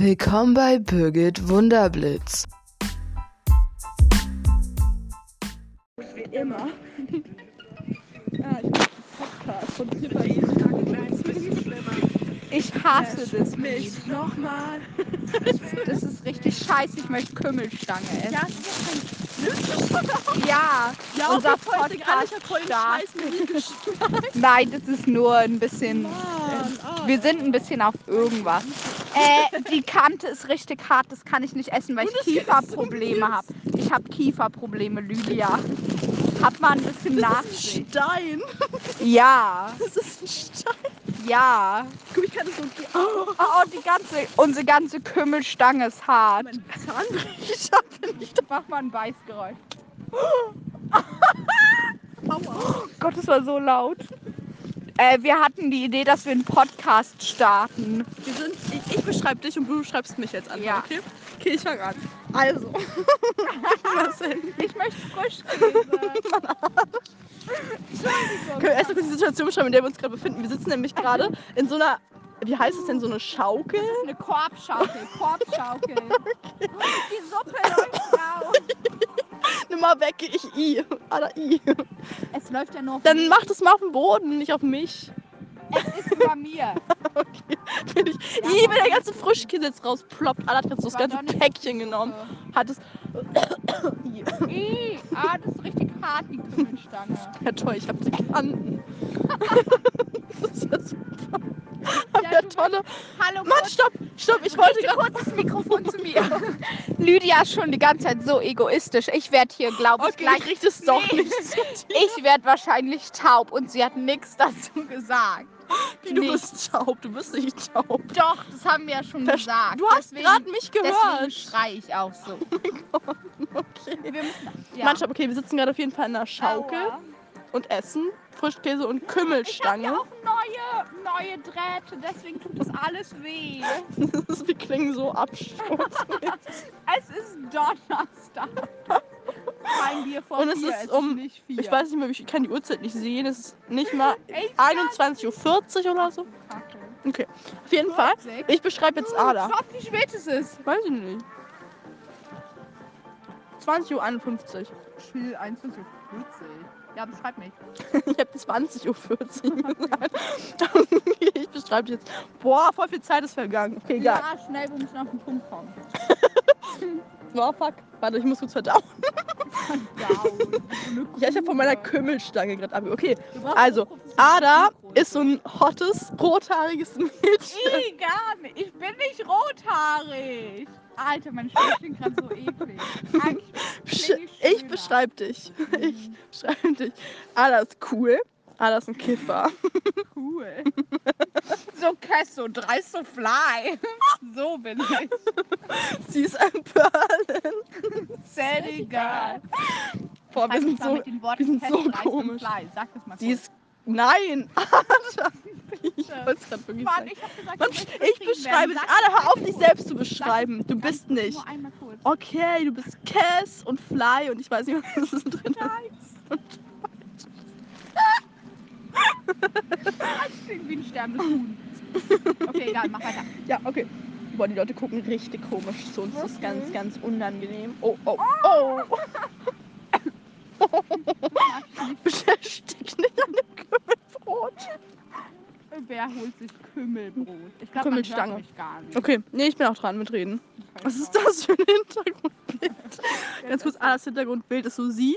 Willkommen bei Birgit Wunderblitz. Wie immer. ah, ich Podcast von Ich hasse das mich nicht. nochmal. Das ist richtig scheiße. Ich möchte Kümmelstange essen. Ja, das ist ja Ja, Ja, unser gespielt. Nein, das ist nur ein bisschen. Mann, ah, Wir sind ein bisschen auf irgendwas. Äh, die Kante ist richtig hart, das kann ich nicht essen, weil ich Kieferprobleme habe. Ich habe Kieferprobleme, Lydia. Hab mal ein bisschen Das ist ein Stein. Ja, Das ist ein Stein. ja. Guck, ich kann das so. Oh, Oh, die ganze, unsere ganze Kümmelstange ist hart. mein Zahnbrecher bin ich. Mach mal ein Beißgeräusch. Aua. Gott, das war so laut. Äh, wir hatten die Idee, dass wir einen Podcast starten. Wir sind, ich, ich beschreibe dich und du beschreibst mich jetzt an. Ja. Okay? Okay, ich fange an. Also. Was denn? Ich möchte Frischkäse. Können wir erst mal kurz die Situation beschreiben, in der wir uns gerade befinden? Wir sitzen nämlich gerade in so einer, wie heißt es denn, so eine Schaukel? Eine Korbschaukel, Korbschaukel. Die Suppe läuft raus. Nimm mal weg, ich I. Ada I. Es läuft ja nur auf Dann mach das mal auf dem Boden, nicht auf mich. Es ist über mir. Okay. Bin ich. I, wenn der ganze Frischkäse jetzt rausploppt. Ada hat jetzt das ganze Päckchen genommen. Hat es. I. Ih, ah, das ist richtig hart, die Kümmelstange. Ja toll, ich hab die Kanten. das ist ja super. Hab Ja, du tolle. Hallo, Mann, stopp, stopp, ich wollte gerade. kurz das Mikrofon zu mir. Lydia ist schon die ganze Zeit so egoistisch. Ich werde hier, glaube ich, Okay, gleich ich es doch Nee. nicht. Ich werde wahrscheinlich taub und sie hat nichts dazu gesagt. Wie, du nicht. bist taub, du bist nicht taub. Doch, das haben wir ja schon Verst- gesagt. Du hast deswegen, gerade mich deswegen gehört. schrei ich auch so. Okay. Wir müssen, ja. Mann, stopp, okay, wir sitzen gerade auf jeden Fall in einer Schaukel Aua. Und essen Frischkäse und Ich habe ja auch neue, neue Drähte, deswegen tut das alles weh. wir klingen so abstoßend. Es ist Donnerstag. Kein Bier vor Und es vier, ist um- nicht vier. Ich weiß nicht mehr, ich kann die Uhrzeit nicht sehen. Es ist nicht mal Ich 21.40 Uhr oder so. Okay, auf jeden Fall. 40. Ich beschreibe jetzt Ada. Schaut, wie spät es ist. Weiß ich nicht. 20.51 Uhr. Spiel 21.40 Ja, beschreib mich. Ich habe 20.40 Uhr ich beschreibe jetzt. Boah, voll viel Zeit ist vergangen. Okay, egal. Ja, schnell, wir müssen auf den Punkt kommen. Boah, fuck. Warte, ich muss kurz verdauen. Ja, Ja, ich habe von meiner Kümmelstange gerade ab. Okay, also, Ada ist so ein hottes, rothaariges Mädchen. Gar nicht. Ich bin nicht rothaarig. Alter, meine Stimme klingt gerade so eklig. Ich Ich beschreibe dich. Ich Mhm. beschreibe dich. Ada ist cool. Ada ist ein Kiffer. Cool. So Kesso, dreist so fly. So bin ich. Sie ist ein Berlin. Sehr egal. Boah, wir sind so. wir sind so komisch. Fly. Sag das mal Sie ist. Nein! Ich wollte es gerade wirklich Mann, sagen. ich Mann, ich beschreibe dich. Ada, hör auf, dich selbst zu beschreiben. Du bist nicht. Nur einmal kurz. Okay, du bist Cass und Fly und ich weiß nicht, was ist drin ist. Klingt wie ein sterbendes Huhn. Okay, egal, mach weiter. Ja, okay. Boah, die Leute gucken richtig komisch zu uns. Das ist ganz, ganz unangenehm. Oh, oh, oh! Beschäftigt nicht an dem Kümmelbrot. Wer holt sich Kümmelbrot? Ich glaube, man Kümmelstange. hört mich gar nicht. Okay, nee, ich bin auch dran mit Reden. Was ist das für ein Hintergrundbild? Ganz kurz, ah, das Hintergrundbild ist so sie.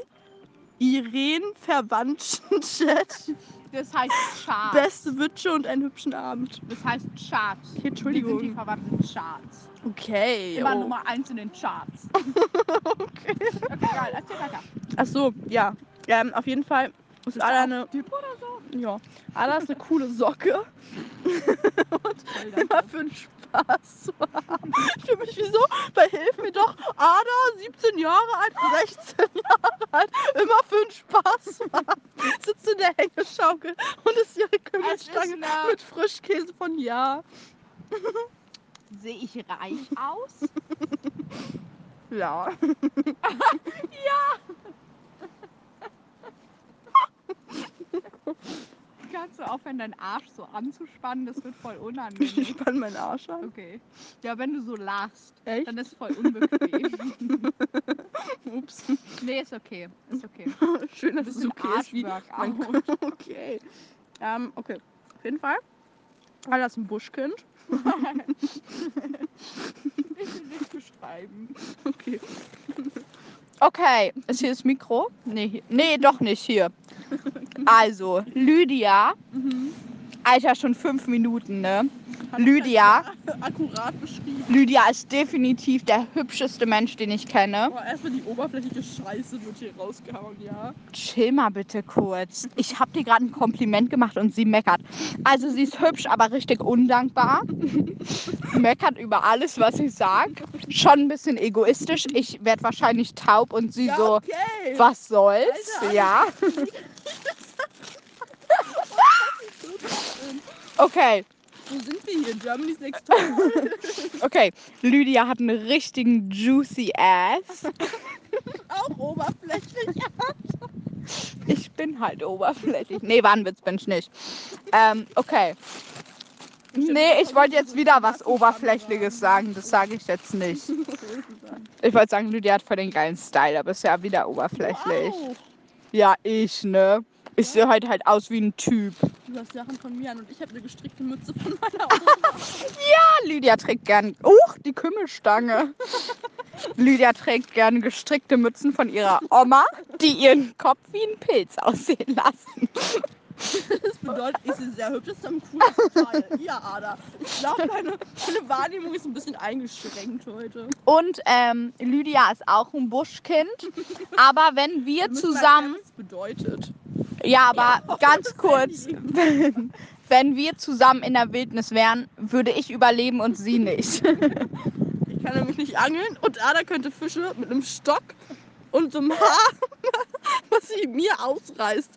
Irene Verwandten-Chat. Das heißt Charts. Beste Wünsche und einen hübschen Abend. Das heißt Charts. Okay, Wir sind die Entschuldigung. verwandten Charts. Okay. Immer Oh. Nummer 1 in den Charts. okay. Okay, geil, erzähl weiter. Ach so, ja. Ähm, auf jeden Fall ist Bist Ada eine. Typ oder so? Ja. Ada ist eine coole Socke. Und immer für den Haben. Ich fühle mich wie so bei Hilf mir doch. Ada, 17 Jahre alt, 16 Jahre alt, immer für den Spaß haben. Sitzt in der Hängeschaukel und ist ihre Kümmelstange mit Frischkäse von Ja. Sehe ich reich aus? Ja. Kannst du aufhören, deinen Arsch so anzuspannen? Das wird voll unangenehm. Ich spann meinen Arsch an. Okay. Ja, wenn du so lachst, Echt? dann ist voll unbequem. Ups. nee, ist okay. Ist okay. Schön, dass es okay ist wie mein. Okay. Ähm, okay. Auf jeden Fall. War das ein Buschkind? Bitte nicht beschreiben. Okay. Okay, ist hier das Mikro? Nee, hier. nee, doch nicht hier. Also, Lydia, Mhm. Alter, schon fünf Minuten, ne? Lydia, Akkurat beschrieben. Lydia ist definitiv der hübscheste Mensch, den ich kenne. Boah, erstmal die oberflächliche Scheiße wird hier rausgehauen, ja. Chill mal bitte kurz. Ich habe dir gerade ein Kompliment gemacht und sie meckert. Also sie ist hübsch, aber richtig undankbar. meckert über alles, was ich sag. Schon ein bisschen egoistisch. Ich werde wahrscheinlich taub und sie ja, so, okay. was soll's? Alter. Ja. Okay, Wo sind wir hier? Germany's Next Top. okay. Lydia hat einen richtigen juicy Ass. Auch oberflächlich. Ich bin halt oberflächlich. Nee, war ein Witz, bin ich nicht. Ähm, okay. Nee, ich wollte jetzt wieder was Oberflächliches sagen. Das sage ich jetzt nicht. Ich wollte sagen, Lydia hat voll den geilen Style, aber ist ja wieder oberflächlich. Wow. Ja, ich, ne? Ich sehe heute halt aus wie ein Typ. Du hast Sachen von mir an und ich habe eine gestrickte Mütze von meiner Oma. Ah, Lydia trägt gern. Uch, die Kümmelstange. Lydia trägt gern gestrickte Mützen von ihrer Oma, die ihren Kopf wie ein Pilz aussehen lassen. Das bedeutet, ich sehe sehr hübsch. Das ist am coolsten Teil. Ja, Ada. Ich glaube, deine, deine Wahrnehmung ist ein bisschen eingeschränkt heute. Und ähm, Lydia ist auch ein Buschkind. Aber wenn wir zusammen. was das bedeutet. Ja, aber Ja, ganz kurz. Handy. Wenn wir zusammen in der Wildnis wären, würde ich überleben und sie nicht. Ich kann nämlich nicht angeln und Ada könnte Fische mit einem Stock und so einem Haar, was sie mir ausreißt.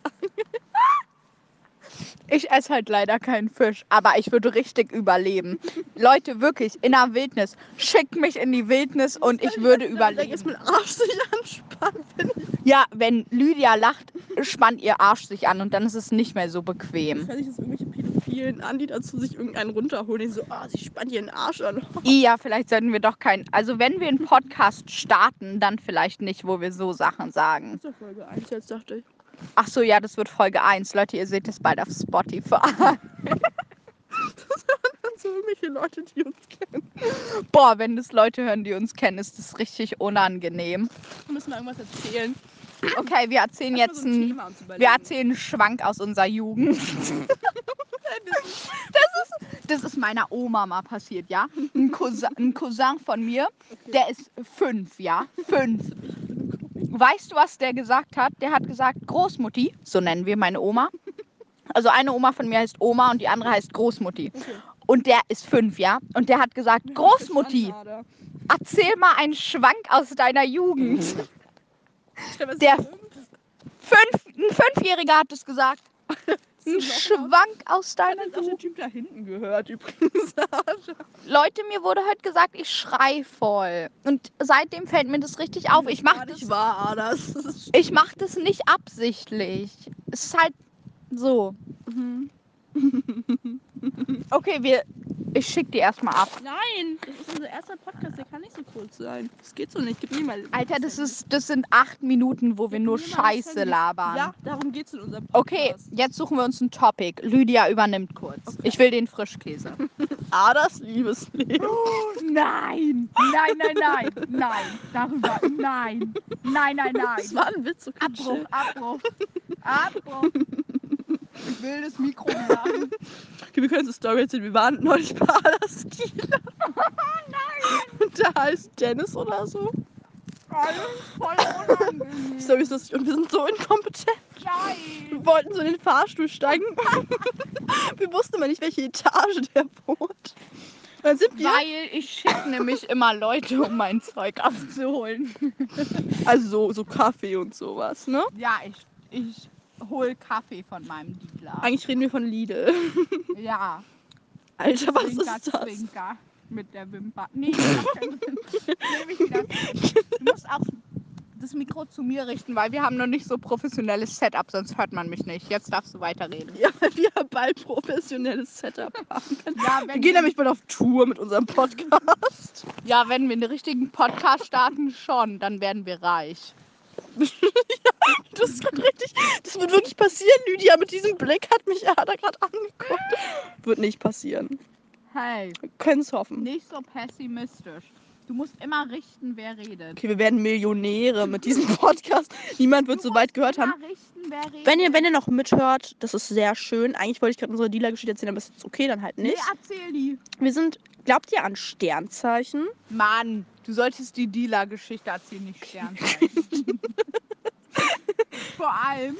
Ich esse halt leider keinen Fisch, aber ich würde richtig überleben. Leute, wirklich, in der Wildnis. Schickt mich in die Wildnis und ich würde überleben. mein Arsch sich anspannt. Ja, wenn Lydia lacht, spannt ihr Arsch sich an und dann ist es nicht mehr so bequem. Kann ich jetzt irgendwelche Pädophilen an, die dazu sich irgendeinen runterholen, die so, ah, sie spannt ihren Arsch an. Ja, vielleicht sollten wir doch keinen. Also, wenn wir einen Podcast starten, dann vielleicht nicht, wo wir so Sachen sagen. Das ist ja Folge 1, jetzt dachte ich. Ach so, ja, das wird Folge 1. Leute, ihr seht es bald auf Spotify. Und so irgendwelche Leute, die uns kennen. Boah, wenn das Leute hören, die uns kennen, ist das richtig unangenehm. Wir müssen mal irgendwas erzählen. Okay, wir erzählen jetzt so ein ein, wir erzählen einen Schwank aus unserer Jugend. Das ist, das ist meiner Oma mal passiert, ja? Ein Cousin, ein Cousin von mir, der ist fünf, ja? Fünf. Weißt du, was der gesagt hat? Der hat gesagt, Großmutti, so nennen wir meine Oma. Also eine Oma von mir heißt Oma und die andere heißt Großmutti. Okay. Und der ist fünf, ja? Und der hat gesagt, Großmutti, erzähl mal einen Schwank aus deiner Jugend. Weiß, Der- fünf. Fünf, ein Fünfjähriger hat es gesagt. Ein Schwank aus deiner Hat der. Typ da hinten gehört übrigens. Leute, mir wurde halt gesagt, ich schrei voll. Und seitdem fällt mir das richtig auf. Ich mach Gar das, nicht wahr. Das ich mach das nicht absichtlich. Es ist halt so. Mhm. Okay, wir. Ich schick die erstmal ab. Nein, das ist unser erster Podcast, der kann nicht so kurz sein. Das geht so nicht. Gib mir mal. Alter, das ist, das sind acht Minuten, wo wir nur Gib das Scheiße labern. Ja, darum geht's in unserem Podcast. Okay, jetzt suchen wir uns ein Topic. Lydia übernimmt kurz. Okay. Ich will den Frischkäse. Adas Liebesleben. Nein, nein, nein, nein, nein, darüber, nein, nein, nein, Das war ein Witz. Okay, Abbruch. Abbruch, Abbruch. Ich will das Mikro sagen. Okay, wir können so Story erzählen. Wir waren neulich bei Adas Dealer. Nein. Und der heißt Dennis oder so. Alles voll unangenehm. Story ist lustig. Und wir sind so inkompetent. Nein. Wir wollten so in den Fahrstuhl steigen. wir wussten aber nicht, welche Etage der wohnt. Dann sind wir. Weil ich schicke nämlich immer Leute, um mein Zeug abzuholen. Also so, so Kaffee und sowas, ne? Ja, ich, ich hol Kaffee von meinem Dealer. Eigentlich reden wir von Lidl. Ja, Alter, was Zwinker, ist das? Zwinker. Mit der Wimper. Nee, Sinn. Nehme ich wieder. Du musst auch das Mikro zu mir richten, weil wir haben noch nicht so professionelles Setup, sonst hört man mich nicht. Jetzt darfst du weiterreden. Ja, weil wir bald professionelles Setup haben können. Ja, Wir gehen nämlich bald auf Tour mit unserem Podcast. ja, wenn wir einen richtigen Podcast starten, schon, dann werden wir reich. Das ist grad richtig. Das wird wirklich passieren, Lydia. Mit diesem Blick hat mich Ada gerade angeguckt. Wird nicht passieren. Hey, Können es hoffen. nicht so pessimistisch. Du musst immer richten, wer redet. Okay, wir werden Millionäre mit diesem Podcast. Niemand wird so weit gehört haben. Richten, wer redet. Wenn ihr, wenn ihr noch mithört, das ist sehr schön. Eigentlich wollte ich gerade unsere Dealer-Geschichte erzählen, aber ist jetzt okay, dann halt Nee, nicht. erzähl die. Wir sind, glaubt ihr an Sternzeichen? Mann, du solltest die Dealer-Geschichte erzählen, nicht Sternzeichen. Vor allem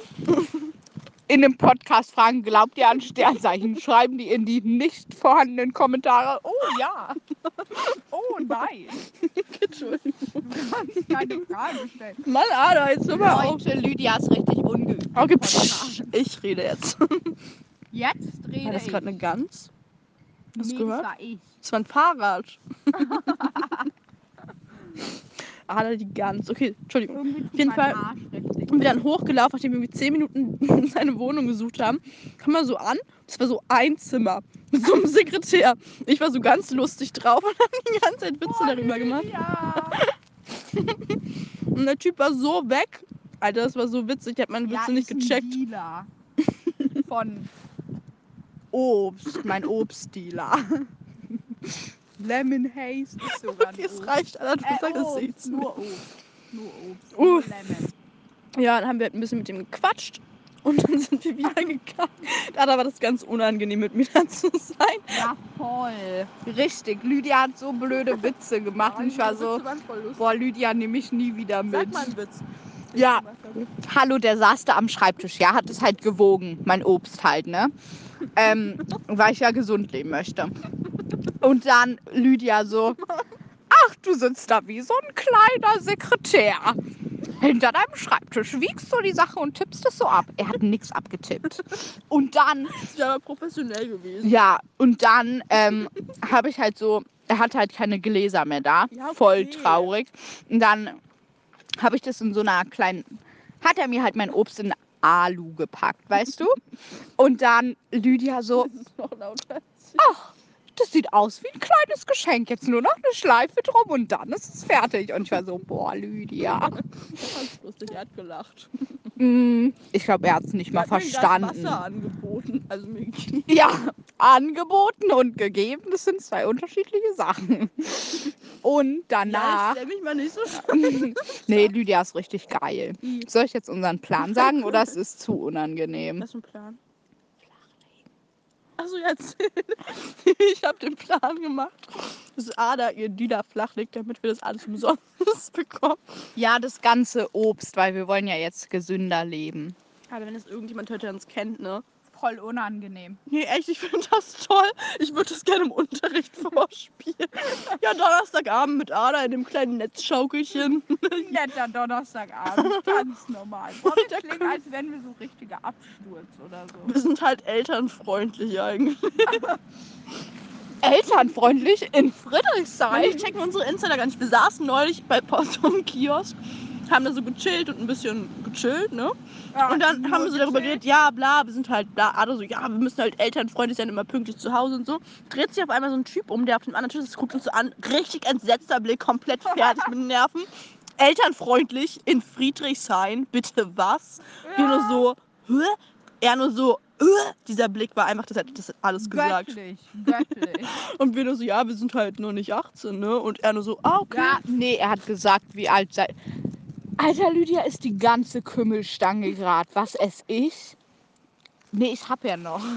in dem Podcast fragen, glaubt ihr an Sternzeichen? Schreiben die in die nicht vorhandenen Kommentare. Oh ja. Oh nein. Entschuldigung. Du kannst keine Frage stellen. Mann, Ada, jetzt hör mal auf. Leute, Lydia ist richtig ungeübt. Okay, psch, ich rede jetzt. Jetzt rede War das ich. gerade eine Gans? Hast du nee, gehört? Das war ich. Das war ein Fahrrad. Ada die Gans. Okay, Entschuldigung. Irgendwie tut jeden Fall-. Und wir dann hochgelaufen, nachdem wir irgendwie 10 Minuten seine Wohnung gesucht haben. Kam man so an. Das war so ein Zimmer. Mit so einem Sekretär. Ich war so ganz lustig drauf und hab die ganze Zeit Witze darüber gemacht. Ja. Und der Typ war so weg. Alter, das war so witzig. Ich hab meine Witze nicht gecheckt. Dealer. Von Obst, mein Obstdealer. Lemon Haze ist sogar Okay, es reicht, Alter. Du Äh, sagst es Obst, nichts nur Obst. Nur Obst. Nur Lemon. Ja, dann haben wir halt ein bisschen mit dem gequatscht. Und dann sind wir wieder gegangen. Da war das ganz unangenehm, mit mir da zu sein. Ja, voll. Richtig. Lydia hat so blöde Witze gemacht und ich war so, boah, Lydia nehme ich nie wieder mit. Sag mal einen Witz. Ja. Hallo, der saß da am Schreibtisch, ja, hat es halt gewogen, mein Obst halt, ne? Ähm, weil ich ja gesund leben möchte. Und dann Lydia so, ach, du sitzt da wie so ein kleiner Sekretär. Hinter deinem Schreibtisch wiegst du die Sache und tippst es so ab. Er hat nichts abgetippt. Und dann Das ist ja aber professionell gewesen. ja, und dann ähm, habe ich halt so, er hatte halt keine Gläser mehr da. Ja, okay. Voll traurig. Und dann habe ich das in so einer kleinen, hat er mir halt mein Obst in Alu gepackt, weißt du? Und dann Lydia so, Das ist noch lauter. ach, das sieht aus wie ein kleines Geschenk. Jetzt nur noch eine Schleife drum und dann ist es fertig. Und ich war so, boah, Lydia. Fand's lustig, er hat gelacht. Mm, Ich glaube, er hat es nicht mal Er verstanden. Wasser angeboten. Also Ja, angeboten und gegeben, das sind zwei unterschiedliche Sachen. Und Ja, danach. ich stell mich mal nicht so nee, Lydia ist richtig geil. Soll ich jetzt unseren Plan sagen oder es ist zu unangenehm? Was ist ein Plan? Achso, jetzt. ich habe den Plan gemacht, dass Ada ihr Dealer flachlegt, damit wir das alles umsonst bekommen. Ja, das ganze Obst, weil wir wollen ja jetzt gesünder leben. Aber wenn es irgendjemand hört, der uns kennt, ne? Voll unangenehm. Nee, echt, ich finde das toll. Ich würde das gerne im Unterricht vorspielen. Ja, Donnerstagabend mit Ada in dem kleinen Netzschaukelchen. Netter Donnerstagabend, ganz normal. Boah, Und der klingen, als wären wir so richtiger Absturz oder so. Wir sind halt elternfreundlich eigentlich. Elternfreundlich in Friedrichshain. ich checken unsere Insider gar nicht. Wir saßen neulich bei Post am Kiosk, haben da so gechillt und ein bisschen gechillt, ne? Und dann haben wir so darüber geredet, ja, bla, wir sind halt bla, Ada so, ja, wir müssen halt elternfreundlich sein, immer pünktlich zu Hause und so. Dreht sich auf einmal so ein Typ um, der auf dem anderen Tisch ist, guckt uns so an, richtig entsetzter Blick, komplett fertig mit den Nerven. Elternfreundlich in Friedrichshain, bitte was? Wir nur so, hä? Er nur so, dieser Blick war einfach, das hat das hat alles gesagt. Göttlich, göttlich. Und wir nur so, ja, wir sind halt nur nicht 18, ne? Und er nur so, ah, okay. Ja, nee, er hat gesagt, wie alt sei. Alter, Lydia ist die ganze Kümmelstange gerade. Was ess ich? Nee, ich hab ja noch.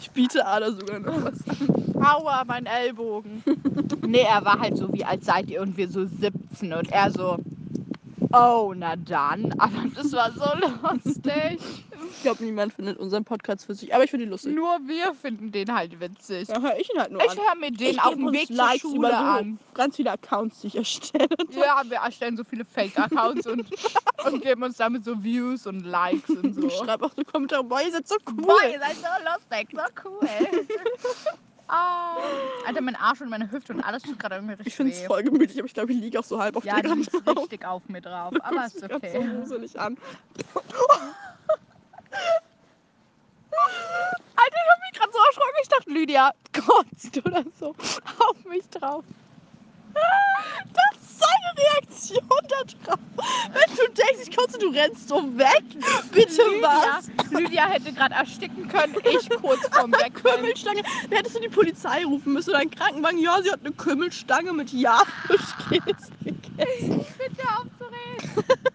Ich biete Ada sogar noch was an. Aua, mein Ellbogen. nee, er war halt so, wie alt seid ihr? Und wir so 17. Und er so, oh, na dann. Aber das war so lustig. Ich glaube, niemand findet unseren Podcast witzig, aber ich finde ihn lustig. Nur wir finden den halt witzig. Ja, höre ich ihn halt nur Ich an. höre mir den Ich auf dem Weg zur Likes Schule über so an. Ganz viele Accounts, die ich erstelle. Ja, wir erstellen so viele Fake-Accounts und, und geben uns damit so Views und Likes und so. Ich schreibe auch so Kommentare, boah, ihr seid so cool. Boah, ihr seid so lustig, so cool. Ah. Alter, mein Arsch und meine Hüfte und alles tut gerade irgendwie richtig Ich finde es voll gemütlich, aber ich glaube, ich liege auch so halb auf Ja, gerade ist drauf. richtig auf mir drauf. Du Aber ist okay. so gruselig an. Alter, ich hab mich gerade so erschrocken. Ich dachte, Lydia kotzt oder so auf mich drauf. Das ist seine Reaktion da drauf. Wenn du denkst, ich kotze, du rennst so weg. Bitte was? Lydia, hätte gerade ersticken können. Ich kurz vorm Wegrennen. Kümmelstange. Da hättest du die Polizei rufen müssen oder einen Krankenwagen. Ja, sie hat eine Kümmelstange mit Ja-Fischkäse gegessen. Bitte aufzureden.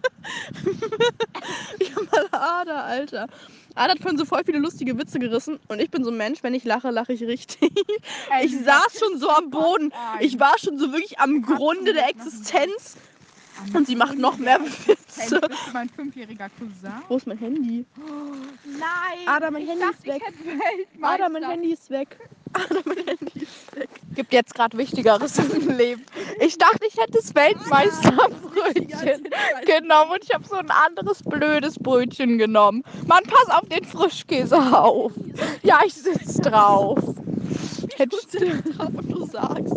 Ich hab mal Ada, Alter. Ada hat vorhin so voll viele lustige Witze gerissen. Und ich bin so ein Mensch, wenn ich lache, lache ich richtig. Ich saß schon so am Boden. Ich war schon so wirklich am Grunde der Existenz. Und sie macht noch mehr Witze. Bist du mein fünfjähriger Cousin? Wo ist mein Handy? Nein. Ada, mein ich Handy dachte, ist weg. Ich. Ada, mein Handy ist weg. Ada, mein Handy ist weg. Gibt jetzt gerade Wichtigeres im Leben. Ich dachte, ich hätte das Weltmeisterbrötchen genommen und ich habe so ein anderes blödes Brötchen genommen. Mann, pass auf den Frischkäse auf. Ja, ich sitz drauf. Hättest du- drauf und du sagst.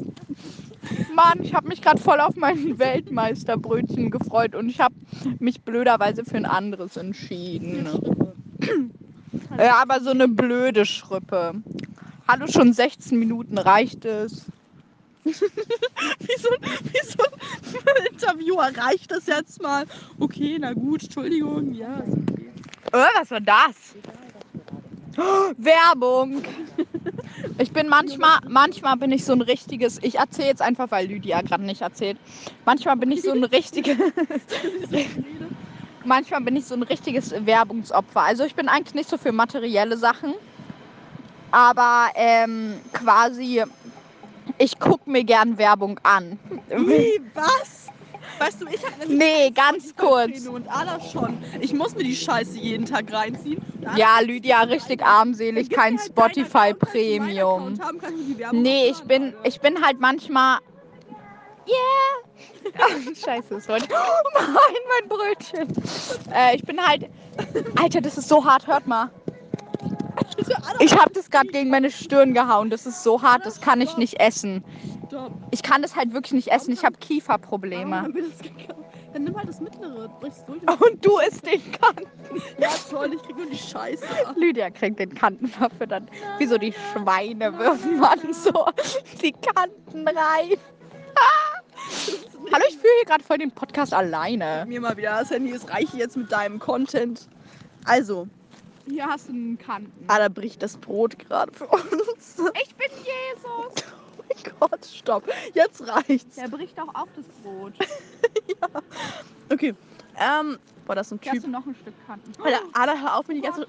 Mann, ich habe mich gerade voll auf mein Weltmeisterbrötchen gefreut und ich habe mich blöderweise für ein anderes entschieden. Ja, aber so eine blöde Schrippe. Hallo, schon 16 Minuten reicht es. Wie so, ein- wie so ein Interviewer reicht das jetzt mal. Okay, na gut, Entschuldigung. Ja, ist okay. Äh, was war das? Werbung. Ich bin manchmal, manchmal bin ich so ein richtiges, ich erzähle jetzt einfach, weil Lydia gerade nicht erzählt. Manchmal bin ich so ein richtiges, manchmal bin ich so ein richtiges Werbungsopfer. Also ich bin eigentlich nicht so für materielle Sachen, aber ähm, quasi, ich gucke mir gern Werbung an. Wie, was? Weißt du, ich habe nämlich Nee, ganz kurz. Und Ada schon. Ich muss mir die Scheiße jeden Tag reinziehen. Ja, Lydia, richtig armselig, kein halt die Werbung Nee, ich bin, ich bin halt manchmal. Yeah! Scheiße, ich. Oh nein, mein Brötchen. Äh, ich bin halt. Alter, das ist so hart, hört mal. Ich habe das gerade gegen meine Stirn gehauen. Das ist so hart, das kann ich nicht essen. Ich kann das halt wirklich nicht essen. Ich habe Kieferprobleme. gekauft? Dann nimm halt das mittlere, brichst durch. Und du isst den Kanten. Ja, toll, ich krieg nur die Scheiße. Lydia kriegt den Kantenwaffe dann. Wie so die Schweine wirft man so die Kanten rein. Hallo, ich führe hier gerade voll den Podcast alleine. Mir mal wieder das Handy, es reicht jetzt mit deinem Content. Also, Hier hast du einen Kanten. Ada bricht das Brot gerade für uns. Ich bin Jesus. Gott, stopp. Jetzt reicht's. Der bricht auch auf das Brot. Okay. Ähm, boah, das ist ein Hier hast Typ. du noch ein Stück Kanten. Alter, Ada, hör auf, mir die ganze.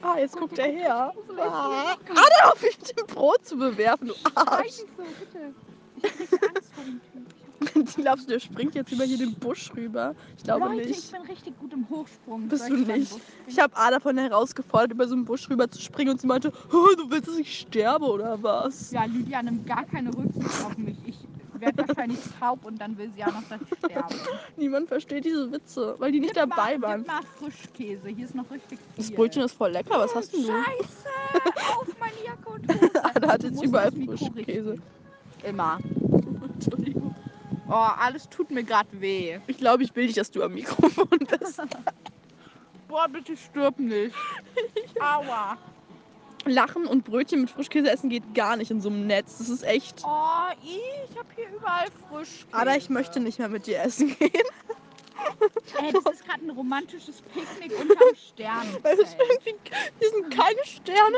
Ah, jetzt guckt er her. Ah, Ada, auf mich mit dem Brot zu bewerfen, du Arsch. Reichen so, bitte. Ich hab Angst vor dem Typ. Glaubst du, der springt jetzt über hier den Busch rüber? Ich glaube Leute, nicht. ich bin richtig gut im Hochsprung. Bist du nicht? Ich habe Ada von herausgefordert, über so einen Busch rüber zu springen und sie meinte, oh, du willst, dass ich sterbe oder was? Ja, Lydia nimmt gar keine Rücksicht auf mich. Ich werde wahrscheinlich taub und dann will sie auch noch, dass ich sterbe. Niemand versteht diese Witze, weil die nicht Gib dabei mal, waren. Gib mal Frischkäse. Hier ist noch richtig viel. Das Brötchen ist voll lecker, was hast denn du? Scheiße! Auf meine Jacke und Hose. Ada hat Du jetzt überall Frischkäse. Immer. Entschuldigung. Oh, alles tut mir gerade weh. Ich glaube, ich will nicht, dass du am Mikrofon bist. Boah, bitte stirb nicht. Aua. Lachen und Brötchen mit Frischkäse essen geht gar nicht in so einem Netz. Das ist echt. Oh, ich habe hier überall Frischkäse. Ada, ich möchte nicht mehr mit dir essen gehen. Ey, das ist gerade ein romantisches Picknick unterm Weil Sternenzelt. irgendwie, hier sind keine Sterne.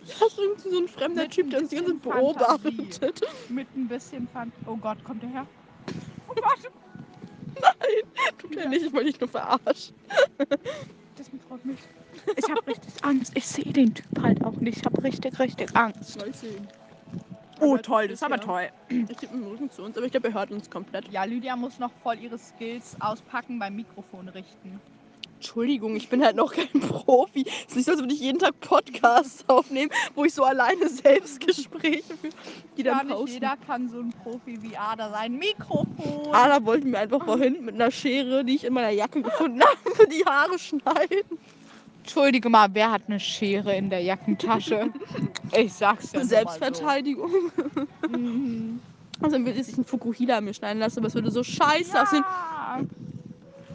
Das ist irgendwie so ein fremder Mit Typ, der uns die ganze bisschen beobachtet. Mit ein bisschen Pfand. Oh Gott, kommt der her? Gott, Tut er nicht, ich wollte dich nur verarschen. das freut mich. Ich habe richtig Angst. Ich sehe den Typ halt auch nicht. Ich habe richtig, richtig Angst. Soll ich sehen? Oh, Aber toll, das ist aber ja. toll. Ich gebe den Rücken zu uns, aber ich glaube, er hört uns komplett. Ja, Lydia muss noch voll ihre Skills auspacken beim Mikrofon richten. Entschuldigung, ich bin halt noch kein Profi. Es ist nicht so, als würde ich jeden Tag Podcasts aufnehmen, wo ich so alleine Selbstgespräche führe, die dann nicht jeder kann so ein Profi wie Ada sein. Mikrofon. Ada wollte mir einfach vorhin mit einer Schere, die ich in meiner Jacke gefunden habe, die Haare schneiden. Entschuldige mal, wer hat eine Schere in der Jackentasche? Ich sag's ja. Selbstverteidigung. So. Mhm. Also dann würde ich einen Fukuhila mir schneiden lassen, aber es würde so scheiße aussehen. Ja.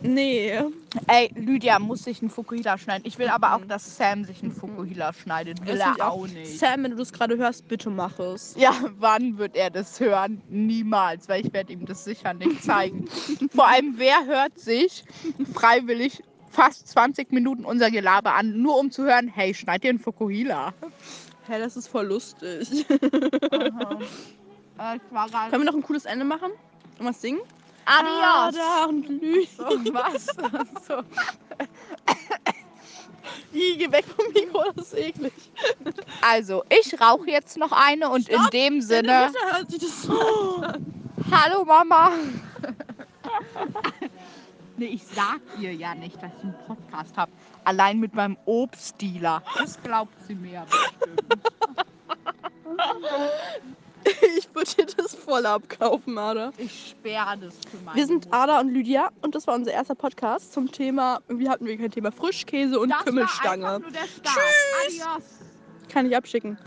Nee. Ey, Lydia muss sich einen Fukuhila schneiden. Ich will aber auch, dass Sam sich einen Fukuhila schneidet. Will er auch nicht. Sam, wenn du das gerade hörst, bitte mach es. Ja, wann wird er das hören? Niemals, weil ich werde ihm das sicher nicht zeigen. Vor allem, wer hört sich freiwillig fast 20 Minuten unser Gelaber an, nur um zu hören, hey, schneid dir einen Fukuhila. Hä, das ist voll lustig. Äh, war gerade- Können wir noch ein cooles Ende machen? Und was singen? Adios. Ada und Lü. So, was? So. Ih, geh weg vom Mikro, das ist eklig. Also, ich rauche jetzt noch eine und in dem Sinne, hört sich das so an. hallo Mama. nee, ich sag ihr ja nicht, dass ich einen Podcast habe. Allein mit meinem Obstdealer. Das glaubt sie mir bestimmt. Ich würde dir das voll abkaufen, Ada. Ich sperre das für meine Wir sind Mutter. Ada und Lydia und das war unser erster Podcast zum Thema, irgendwie hatten wir kein Thema Frischkäse und Das war Kümmelstange. einfach nur der Start. Tschüss. Adios. Kann ich abschicken.